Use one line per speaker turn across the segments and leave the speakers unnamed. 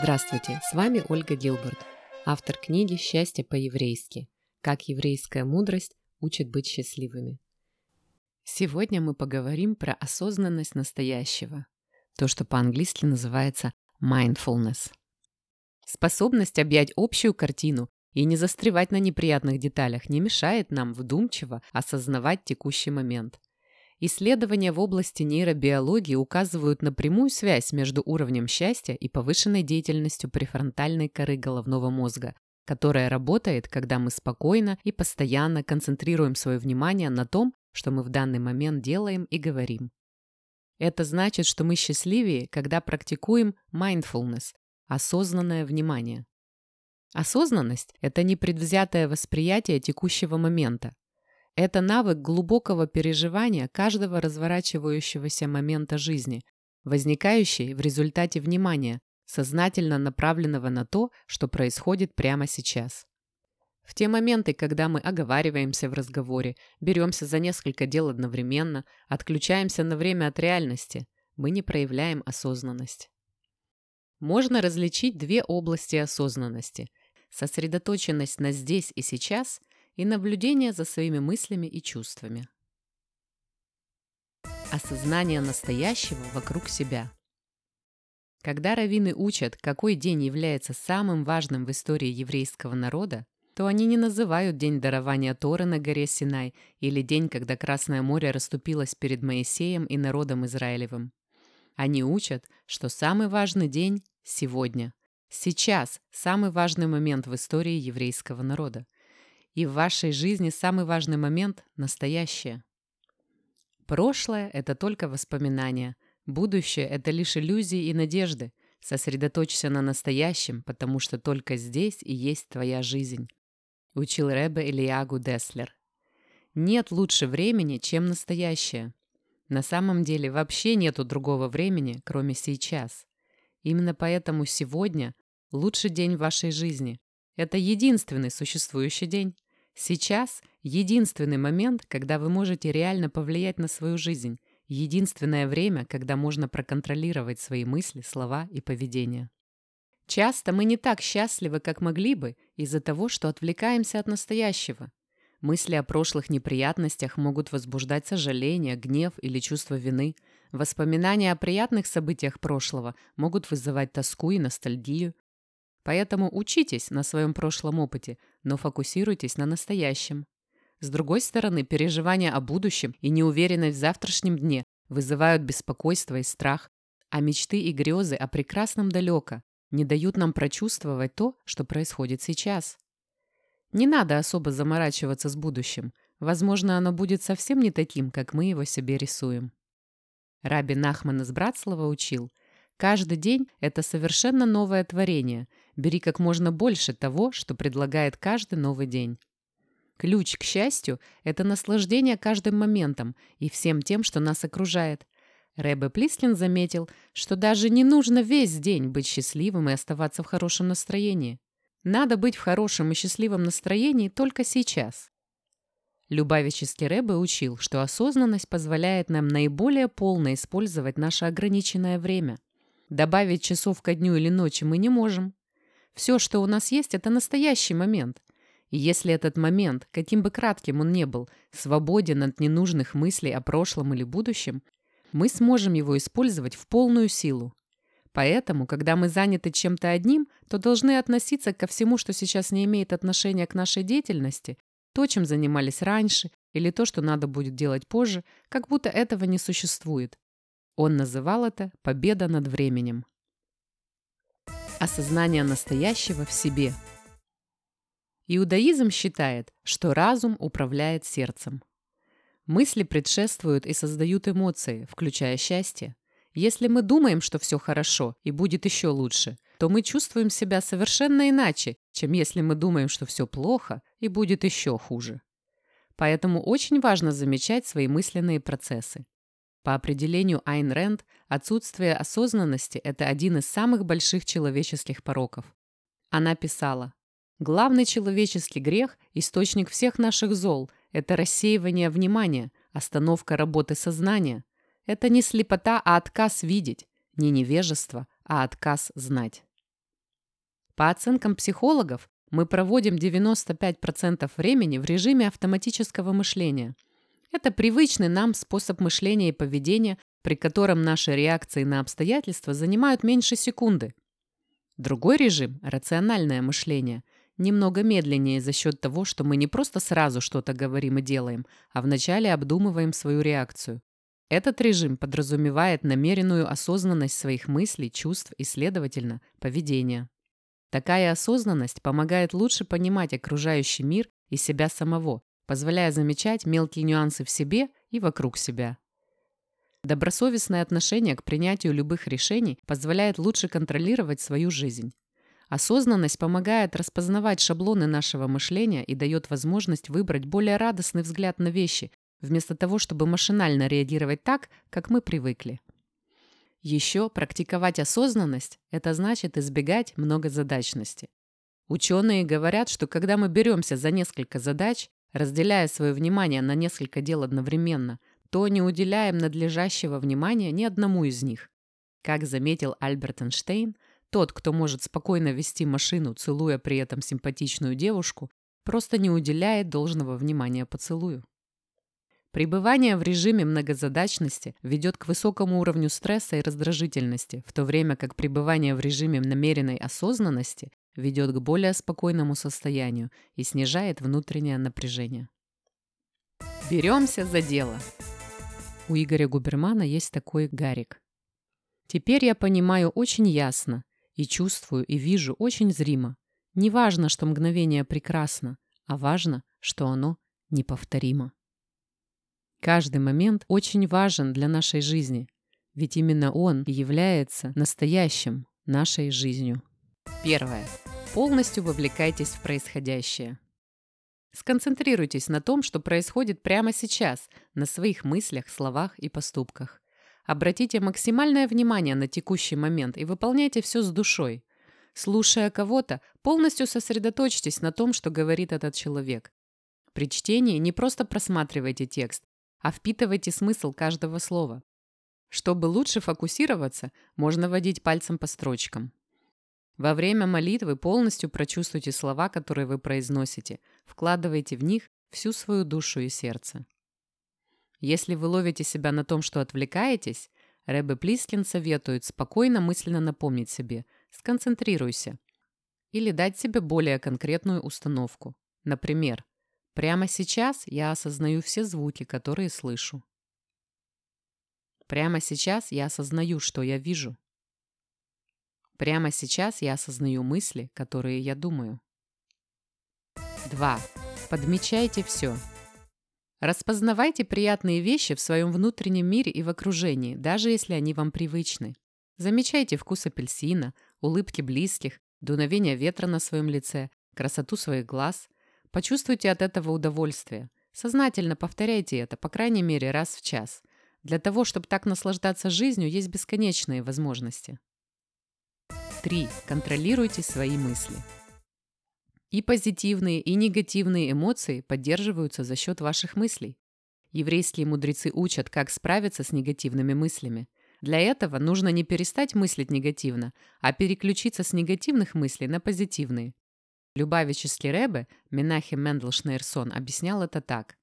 Здравствуйте, с вами Ольга Гилберт, автор книги «Счастье по-еврейски. Как еврейская мудрость учит быть счастливыми». Сегодня мы поговорим про осознанность настоящего, то, что по-английски называется mindfulness. Способность объять общую картину и не застревать на неприятных деталях не мешает нам вдумчиво осознавать текущий момент. Исследования в области нейробиологии указывают на прямую связь между уровнем счастья и повышенной деятельностью префронтальной коры головного мозга, которая работает, когда мы спокойно и постоянно концентрируем свое внимание на том, что мы в данный момент делаем и говорим. Это значит, что мы счастливее, когда практикуем mindfulness – осознанное внимание. Осознанность – это непредвзятое восприятие текущего момента, это навык глубокого переживания каждого разворачивающегося момента жизни, возникающий в результате внимания, сознательно направленного на то, что происходит прямо сейчас. В те моменты, когда мы оговариваемся в разговоре, беремся за несколько дел одновременно, отключаемся на время от реальности, мы не проявляем осознанность. Можно различить две области осознанности – сосредоточенность на здесь и сейчас и наблюдение за своими мыслями и чувствами. Осознание настоящего вокруг себя. Когда раввины учат, какой день является самым важным в истории еврейского народа, то они не называют день дарования Торы на горе Синай или день, когда Красное море расступилось перед Моисеем и народом Израилевым. Они учат, что самый важный день – сегодня. Сейчас – самый важный момент в истории еврейского народа – и в вашей жизни самый важный момент – настоящее. Прошлое – это только воспоминания. Будущее – это лишь иллюзии и надежды. Сосредоточься на настоящем, потому что только здесь и есть твоя жизнь. Учил Ребе Ильягу Деслер. Нет лучше времени, чем настоящее. На самом деле вообще нету другого времени, кроме сейчас. Именно поэтому сегодня – лучший день в вашей жизни. Это единственный существующий день. Сейчас единственный момент, когда вы можете реально повлиять на свою жизнь, единственное время, когда можно проконтролировать свои мысли, слова и поведение. Часто мы не так счастливы, как могли бы, из-за того, что отвлекаемся от настоящего. Мысли о прошлых неприятностях могут возбуждать сожаление, гнев или чувство вины. Воспоминания о приятных событиях прошлого могут вызывать тоску и ностальгию. Поэтому учитесь на своем прошлом опыте, но фокусируйтесь на настоящем. С другой стороны, переживания о будущем и неуверенность в завтрашнем дне вызывают беспокойство и страх, а мечты и грезы о прекрасном далеко не дают нам прочувствовать то, что происходит сейчас. Не надо особо заморачиваться с будущим. Возможно, оно будет совсем не таким, как мы его себе рисуем. Раби Нахман из Братслава учил, каждый день – это совершенно новое творение, Бери как можно больше того, что предлагает каждый новый день. Ключ к счастью – это наслаждение каждым моментом и всем тем, что нас окружает. Рэбе Плискин заметил, что даже не нужно весь день быть счастливым и оставаться в хорошем настроении. Надо быть в хорошем и счастливом настроении только сейчас. Любавический Рэбе учил, что осознанность позволяет нам наиболее полно использовать наше ограниченное время. Добавить часов ко дню или ночи мы не можем, все, что у нас есть, это настоящий момент. И если этот момент, каким бы кратким он ни был, свободен от ненужных мыслей о прошлом или будущем, мы сможем его использовать в полную силу. Поэтому, когда мы заняты чем-то одним, то должны относиться ко всему, что сейчас не имеет отношения к нашей деятельности, то, чем занимались раньше, или то, что надо будет делать позже, как будто этого не существует. Он называл это «победа над временем» осознание настоящего в себе. Иудаизм считает, что разум управляет сердцем. Мысли предшествуют и создают эмоции, включая счастье. Если мы думаем, что все хорошо и будет еще лучше, то мы чувствуем себя совершенно иначе, чем если мы думаем, что все плохо и будет еще хуже. Поэтому очень важно замечать свои мысленные процессы. По определению Айн Рэнд, отсутствие осознанности – это один из самых больших человеческих пороков. Она писала, «Главный человеческий грех – источник всех наших зол – это рассеивание внимания, остановка работы сознания. Это не слепота, а отказ видеть. не невежество, а отказ знать. По оценкам психологов, мы проводим 95% времени в режиме автоматического мышления. Это привычный нам способ мышления и поведения, при котором наши реакции на обстоятельства занимают меньше секунды. Другой режим – рациональное мышление – немного медленнее за счет того, что мы не просто сразу что-то говорим и делаем, а вначале обдумываем свою реакцию. Этот режим подразумевает намеренную осознанность своих мыслей, чувств и, следовательно, поведения. Такая осознанность помогает лучше понимать окружающий мир и себя самого, позволяя замечать мелкие нюансы в себе и вокруг себя. Добросовестное отношение к принятию любых решений позволяет лучше контролировать свою жизнь. Осознанность помогает распознавать шаблоны нашего мышления и дает возможность выбрать более радостный взгляд на вещи, вместо того, чтобы машинально реагировать так, как мы привыкли. Еще практиковать осознанность – это значит избегать многозадачности. Ученые говорят, что когда мы беремся за несколько задач, разделяя свое внимание на несколько дел одновременно, то не уделяем надлежащего внимания ни одному из них. Как заметил Альберт Эйнштейн, тот, кто может спокойно вести машину, целуя при этом симпатичную девушку, просто не уделяет должного внимания поцелую. Пребывание в режиме многозадачности ведет к высокому уровню стресса и раздражительности, в то время как пребывание в режиме намеренной осознанности ведет к более спокойному состоянию и снижает внутреннее напряжение. Беремся за дело. У Игоря Губермана есть такой Гарик. Теперь я понимаю очень ясно и чувствую и вижу очень зримо. Не важно, что мгновение прекрасно, а важно, что оно неповторимо. Каждый момент очень важен для нашей жизни, ведь именно он является настоящим нашей жизнью. Первое. Полностью вовлекайтесь в происходящее. Сконцентрируйтесь на том, что происходит прямо сейчас, на своих мыслях, словах и поступках. Обратите максимальное внимание на текущий момент и выполняйте все с душой. Слушая кого-то, полностью сосредоточьтесь на том, что говорит этот человек. При чтении не просто просматривайте текст, а впитывайте смысл каждого слова. Чтобы лучше фокусироваться, можно водить пальцем по строчкам. Во время молитвы полностью прочувствуйте слова, которые вы произносите, вкладывайте в них всю свою душу и сердце. Если вы ловите себя на том, что отвлекаетесь, Рэбе Плискин советует спокойно мысленно напомнить себе «сконцентрируйся» или дать себе более конкретную установку. Например, Прямо сейчас я осознаю все звуки, которые слышу. Прямо сейчас я осознаю, что я вижу. Прямо сейчас я осознаю мысли, которые я думаю. 2. Подмечайте все. Распознавайте приятные вещи в своем внутреннем мире и в окружении, даже если они вам привычны. Замечайте вкус апельсина, улыбки близких, дуновение ветра на своем лице, красоту своих глаз – Почувствуйте от этого удовольствие. Сознательно повторяйте это, по крайней мере, раз в час. Для того, чтобы так наслаждаться жизнью, есть бесконечные возможности. 3. Контролируйте свои мысли. И позитивные, и негативные эмоции поддерживаются за счет ваших мыслей. Еврейские мудрецы учат, как справиться с негативными мыслями. Для этого нужно не перестать мыслить негативно, а переключиться с негативных мыслей на позитивные. Любавический Ребе, Менахем Мендел Шнейрсон, объяснял это так.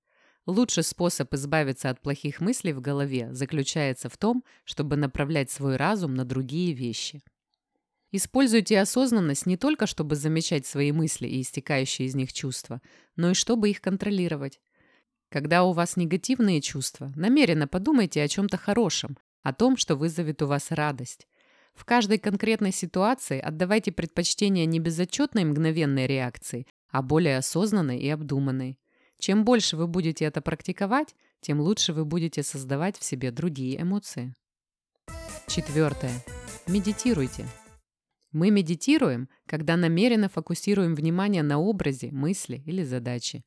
Лучший способ избавиться от плохих мыслей в голове заключается в том, чтобы направлять свой разум на другие вещи. Используйте осознанность не только, чтобы замечать свои мысли и истекающие из них чувства, но и чтобы их контролировать. Когда у вас негативные чувства, намеренно подумайте о чем-то хорошем, о том, что вызовет у вас радость. В каждой конкретной ситуации отдавайте предпочтение не безотчетной мгновенной реакции, а более осознанной и обдуманной. Чем больше вы будете это практиковать, тем лучше вы будете создавать в себе другие эмоции. Четвертое. Медитируйте. Мы медитируем, когда намеренно фокусируем внимание на образе, мысли или задаче.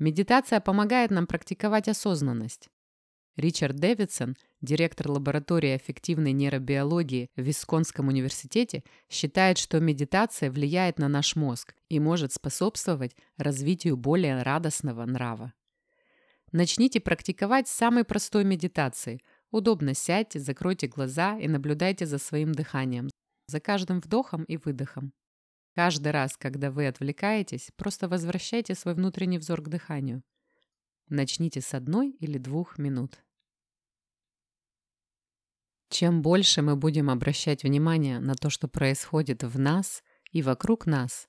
Медитация помогает нам практиковать осознанность. Ричард Дэвидсон, директор лаборатории эффективной нейробиологии в Висконском университете, считает, что медитация влияет на наш мозг и может способствовать развитию более радостного нрава. Начните практиковать с самой простой медитации. Удобно сядьте, закройте глаза и наблюдайте за своим дыханием, за каждым вдохом и выдохом. Каждый раз, когда вы отвлекаетесь, просто возвращайте свой внутренний взор к дыханию. Начните с одной или двух минут. Чем больше мы будем обращать внимание на то, что происходит в нас и вокруг нас,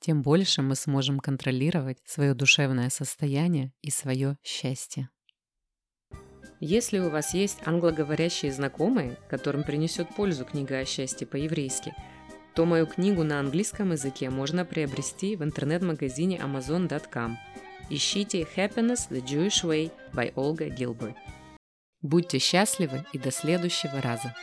тем больше мы сможем контролировать свое душевное состояние и свое счастье. Если у вас есть англоговорящие знакомые, которым принесет пользу книга о счастье по-еврейски, то мою книгу на английском языке можно приобрести в интернет-магазине amazon.com. Ищите Happiness the Jewish Way by Olga Gilbert. Будьте счастливы и до следующего раза!